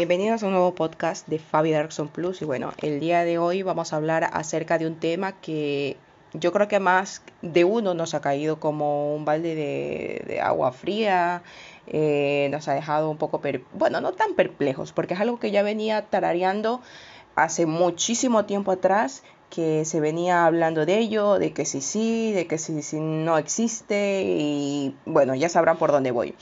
Bienvenidos a un nuevo podcast de Fabi Darkson Plus y bueno, el día de hoy vamos a hablar acerca de un tema que yo creo que más de uno nos ha caído como un balde de, agua fría, eh, nos ha dejado un poco, bueno, no tan perplejos, porque es algo que ya venía tarareando hace muchísimo tiempo atrás, que se venía hablando de ello, de que sí sí, de que sí sí no existe y bueno, ya sabrán por dónde voy.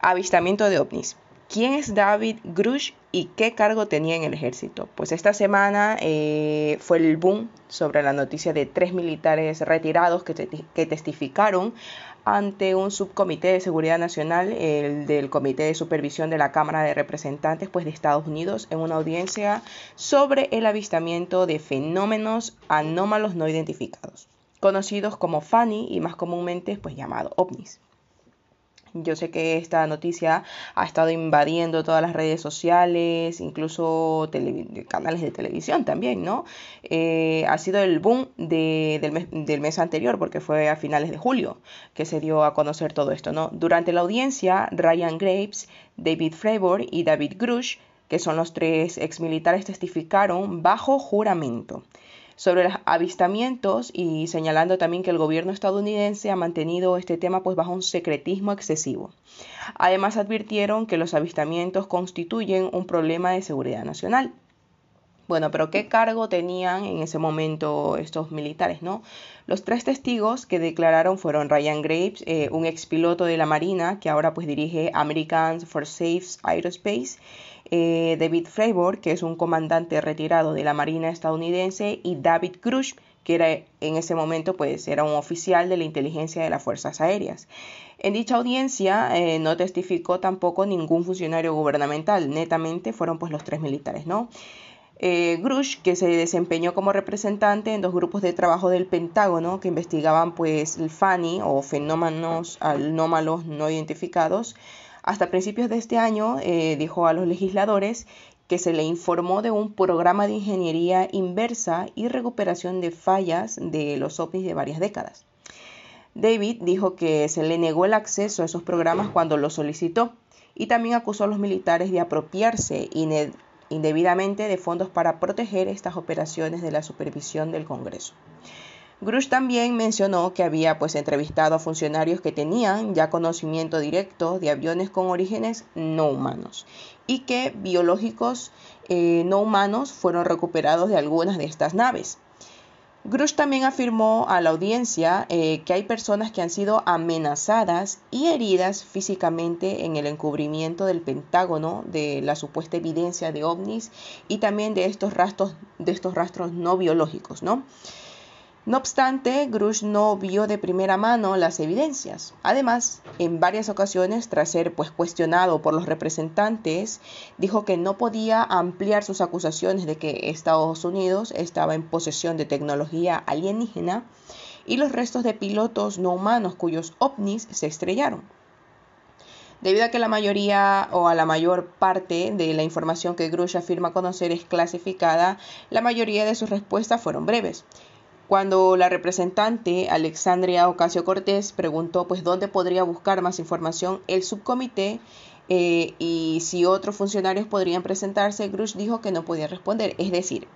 Avistamiento de ovnis. ¿Quién es David Grush y qué cargo tenía en el ejército? Pues esta semana eh, fue el boom sobre la noticia de tres militares retirados que, testificaron ante un subcomité de seguridad nacional, el del Comité de Supervisión de la Cámara de Representantes pues, de Estados Unidos, en una audiencia sobre el avistamiento de fenómenos anómalos no identificados, conocidos como FANI y más comúnmente pues, llamado ovnis. Yo sé que esta noticia ha estado invadiendo todas las redes sociales, incluso canales de televisión también, ¿no? Eh, ha sido el boom del, mes, del, mes, anterior, porque fue a finales de julio que se dio a conocer todo esto, ¿no? Durante la audiencia, Ryan Graves, David Fravor y David Grush, que son los tres exmilitares, testificaron bajo juramento sobre los avistamientos y señalando también que el gobierno estadounidense ha mantenido este tema pues bajo un secretismo excesivo. Además advirtieron que los avistamientos constituyen un problema de seguridad nacional. Bueno, pero ¿qué cargo tenían en ese momento estos militares, no? Los tres testigos que declararon fueron Ryan Graves, eh, un expiloto de la Marina que ahora pues dirige Americans for Safe Aerospace, eh, David Fravor, que es un comandante retirado de la Marina estadounidense, y David Grush, que en ese momento pues era un oficial de la inteligencia de las Fuerzas Aéreas. En dicha audiencia eh, no testificó tampoco ningún funcionario gubernamental, netamente fueron pues los tres militares, ¿no? Eh, Grush, que se desempeñó como representante en dos grupos de trabajo del Pentágono que investigaban pues el FANI o fenómenos anómalos no identificados, hasta principios de este año eh, dijo a los legisladores que se le informó de un programa de ingeniería inversa y recuperación de fallas de los ovnis de varias décadas. David dijo que se le negó el acceso a esos programas cuando lo solicitó y también acusó a los militares de apropiarse indebidamente de fondos para proteger estas operaciones de la supervisión del Congreso. Grush también mencionó que había pues entrevistado a funcionarios que tenían ya conocimiento directo de aviones con orígenes no humanos y que biológicos eh, no humanos fueron recuperados de algunas de estas naves. Grush también afirmó a la audiencia eh, que hay personas que han sido amenazadas y heridas físicamente en el encubrimiento del Pentágono de la supuesta evidencia de ovnis y también de estos rastros, de estos rastros no biológicos, ¿no? No obstante, Grush no vio de primera mano las evidencias. Además, en varias ocasiones, tras ser pues, cuestionado por los representantes, dijo que no podía ampliar sus acusaciones de que Estados Unidos estaba en posesión de tecnología alienígena y los restos de pilotos no humanos cuyos ovnis se estrellaron. Debido a que la mayoría o a la mayor parte de la información que Grush afirma conocer es clasificada, la mayoría de sus respuestas fueron breves. Cuando la representante Alexandria Ocasio Cortés preguntó pues dónde podría buscar más información el subcomité eh, y si otros funcionarios podrían presentarse, Grush dijo que no podía responder. Es decir,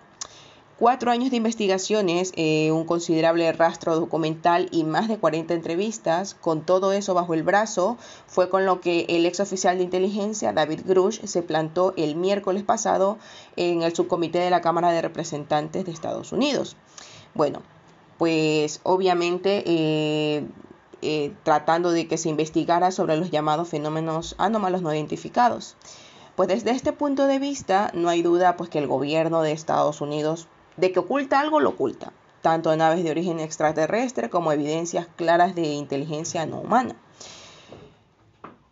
cuatro años de investigaciones, eh, un considerable rastro documental y más de 40 entrevistas, con todo eso bajo el brazo, fue con lo que el ex oficial de inteligencia David Grush se plantó el miércoles pasado en el subcomité de la Cámara de Representantes de Estados Unidos. Bueno, pues obviamente eh, eh, tratando de que se investigara sobre los llamados fenómenos anómalos no identificados. Pues desde este punto de vista no hay duda pues que el gobierno de Estados Unidos de que oculta algo lo oculta, tanto naves de origen extraterrestre como evidencias claras de inteligencia no humana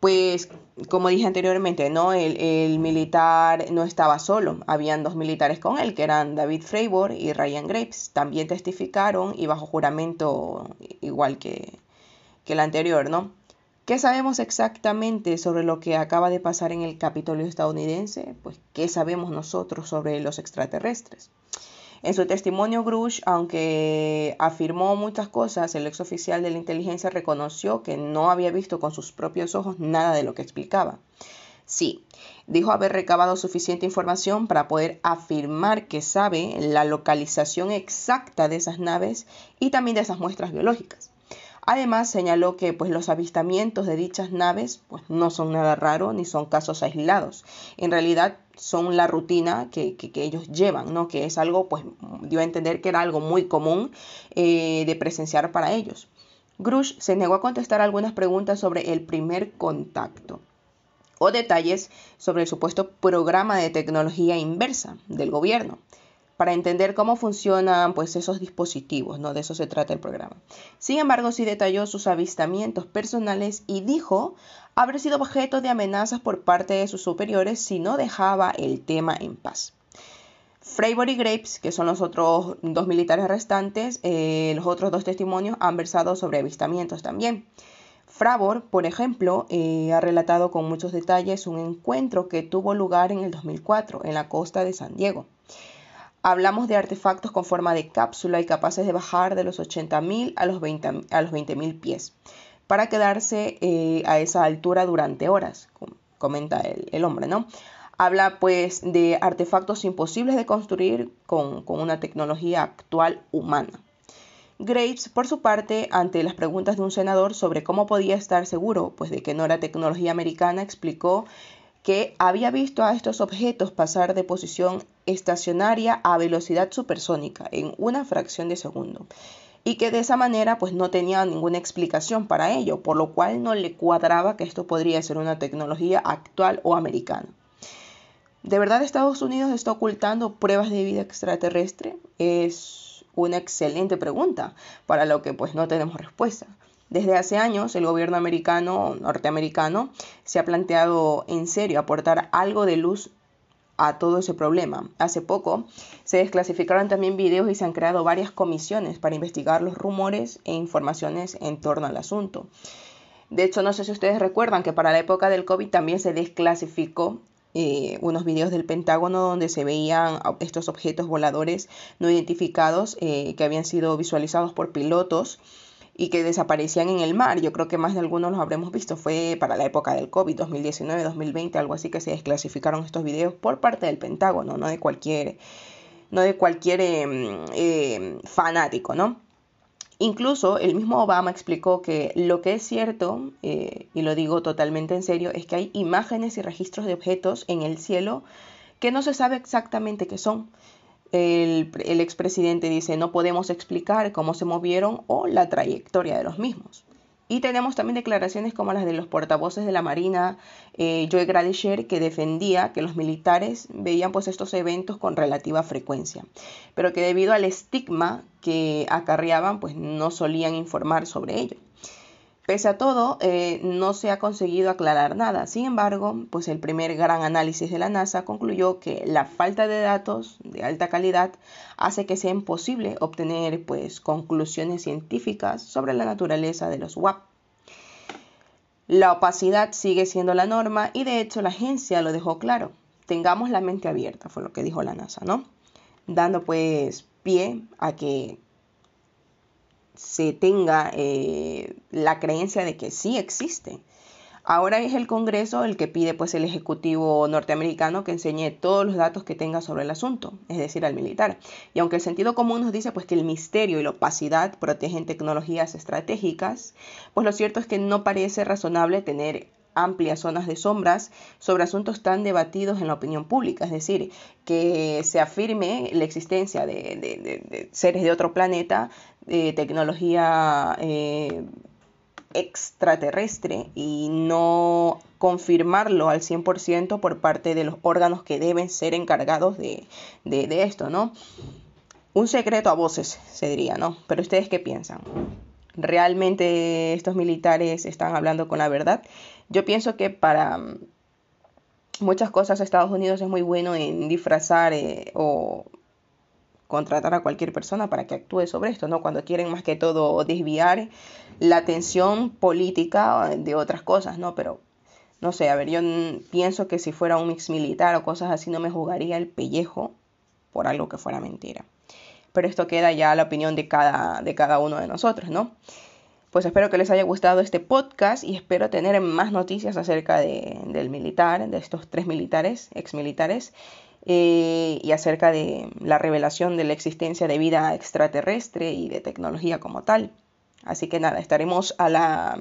pues como dije anteriormente, ¿no? El, militar no estaba solo, habían dos militares con él, que eran David Fravor y Ryan Graves. También testificaron y bajo juramento igual que, que el anterior, ¿no? ¿Qué sabemos exactamente sobre lo que acaba de pasar en el Capitolio estadounidense? Pues, ¿qué sabemos nosotros sobre los extraterrestres? En su testimonio, Grush, aunque afirmó muchas cosas, el ex oficial de la inteligencia reconoció que no había visto con sus propios ojos nada de lo que explicaba. Sí, dijo haber recabado suficiente información para poder afirmar que sabe la localización exacta de esas naves y también de esas muestras biológicas. Además, señaló que pues, los avistamientos de dichas naves pues, no son nada raro ni son casos aislados. En realidad son la rutina que, ellos llevan, ¿no? que es algo, pues dio a entender que era algo muy común eh, de presenciar para ellos. Grush se negó a contestar algunas preguntas sobre el primer contacto o detalles sobre el supuesto programa de tecnología inversa del gobierno para entender cómo funcionan pues esos dispositivos, ¿no? De eso se trata el programa. Sin embargo, sí detalló sus avistamientos personales y dijo haber sido objeto de amenazas por parte de sus superiores si no dejaba el tema en paz. Fravor y Graves, que son los otros dos militares restantes, eh, los otros dos testimonios han versado sobre avistamientos también. Fravor, por ejemplo, eh, ha relatado con muchos detalles un encuentro que tuvo lugar en el 2004 en la costa de San Diego. Hablamos de artefactos con forma de cápsula y capaces de bajar de los 80.000 a los 20.000 pies para quedarse eh, a esa altura durante horas, comenta el, hombre, ¿no? Habla pues de artefactos imposibles de construir con, con una tecnología actual humana. Graves, por su parte, ante las preguntas de un senador sobre cómo podía estar seguro pues, de que no era tecnología americana, explicó que había visto a estos objetos pasar de posición estacionaria a velocidad supersónica en una fracción de segundo y que de esa manera pues no tenía ninguna explicación para ello, por lo cual no le cuadraba que esto podría ser una tecnología actual o americana. ¿De verdad Estados Unidos está ocultando pruebas de vida extraterrestre? Es una excelente pregunta para lo que pues no tenemos respuesta. Desde hace años el gobierno americano, norteamericano, se ha planteado en serio aportar algo de luz a todo ese problema. Hace poco se desclasificaron también videos y se han creado varias comisiones para investigar los rumores e informaciones en torno al asunto. De hecho, no sé si ustedes recuerdan que para la época del COVID también se desclasificó eh, unos videos del Pentágono donde se veían estos objetos voladores no identificados eh, que habían sido visualizados por pilotos y que desaparecían en el mar. Yo creo que más de algunos los habremos visto. Fue para la época del COVID, 2019, 2020, algo así que se desclasificaron estos videos por parte del Pentágono, no de cualquier, no de cualquier em, em, fanático, ¿no? Incluso el mismo Obama explicó que lo que es cierto, eh, y lo digo totalmente en serio, es que hay imágenes y registros de objetos en el cielo que no se sabe exactamente qué son el, expresidente dice no podemos explicar cómo se movieron o la trayectoria de los mismos. Y tenemos también declaraciones como las de los portavoces de la Marina, eh, Joe Gradisher, que defendía que los militares veían pues estos eventos con relativa frecuencia, pero que debido al estigma que acarreaban pues no solían informar sobre ello. Pese a todo, eh, no se ha conseguido aclarar nada. Sin embargo, pues el primer gran análisis de la NASA concluyó que la falta de datos de alta calidad hace que sea imposible obtener pues conclusiones científicas sobre la naturaleza de los WAP. La opacidad sigue siendo la norma y de hecho la agencia lo dejó claro. Tengamos la mente abierta, fue lo que dijo la NASA, ¿no? Dando pues pie a que se tenga eh, la creencia de que sí existe. Ahora es el Congreso el que pide pues el Ejecutivo norteamericano que enseñe todos los datos que tenga sobre el asunto, es decir, al militar. Y aunque el sentido común nos dice pues que el misterio y la opacidad protegen tecnologías estratégicas, pues lo cierto es que no parece razonable tener amplias zonas de sombras sobre asuntos tan debatidos en la opinión pública, es decir, que se afirme la existencia de, seres de otro planeta, de tecnología eh, extraterrestre y no confirmarlo al 100% por parte de los órganos que deben ser encargados de, de esto, ¿no? Un secreto a voces, se diría, ¿no? Pero ustedes qué piensan? ¿Realmente estos militares están hablando con la verdad? Yo pienso que para mm, muchas cosas Estados Unidos es muy bueno en disfrazar eh, o contratar a cualquier persona para que actúe sobre esto, ¿no? Cuando quieren más que todo desviar la atención política de otras cosas, ¿no? Pero no sé, a ver, yo pienso que si fuera un mix militar o cosas así no me jugaría el pellejo por algo que fuera mentira. Pero esto queda ya la opinión de cada, de cada uno de nosotros, ¿no? Pues espero que les haya gustado este podcast y espero tener más noticias acerca del militar, de estos tres militares, exmilitares, eh, y acerca de la revelación de la existencia de vida extraterrestre y de tecnología como tal. Así que nada, estaremos a la,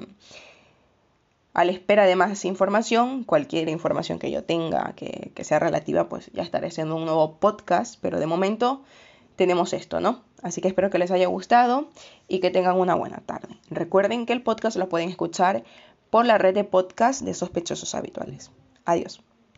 a la espera de más información. Cualquier información que yo tenga que, que sea relativa, pues ya estaré haciendo un nuevo podcast, pero de momento tenemos esto, ¿no? Así que espero que les haya gustado y que tengan una buena tarde. Recuerden que el podcast lo pueden escuchar por la red de podcast de sospechosos habituales. Adiós.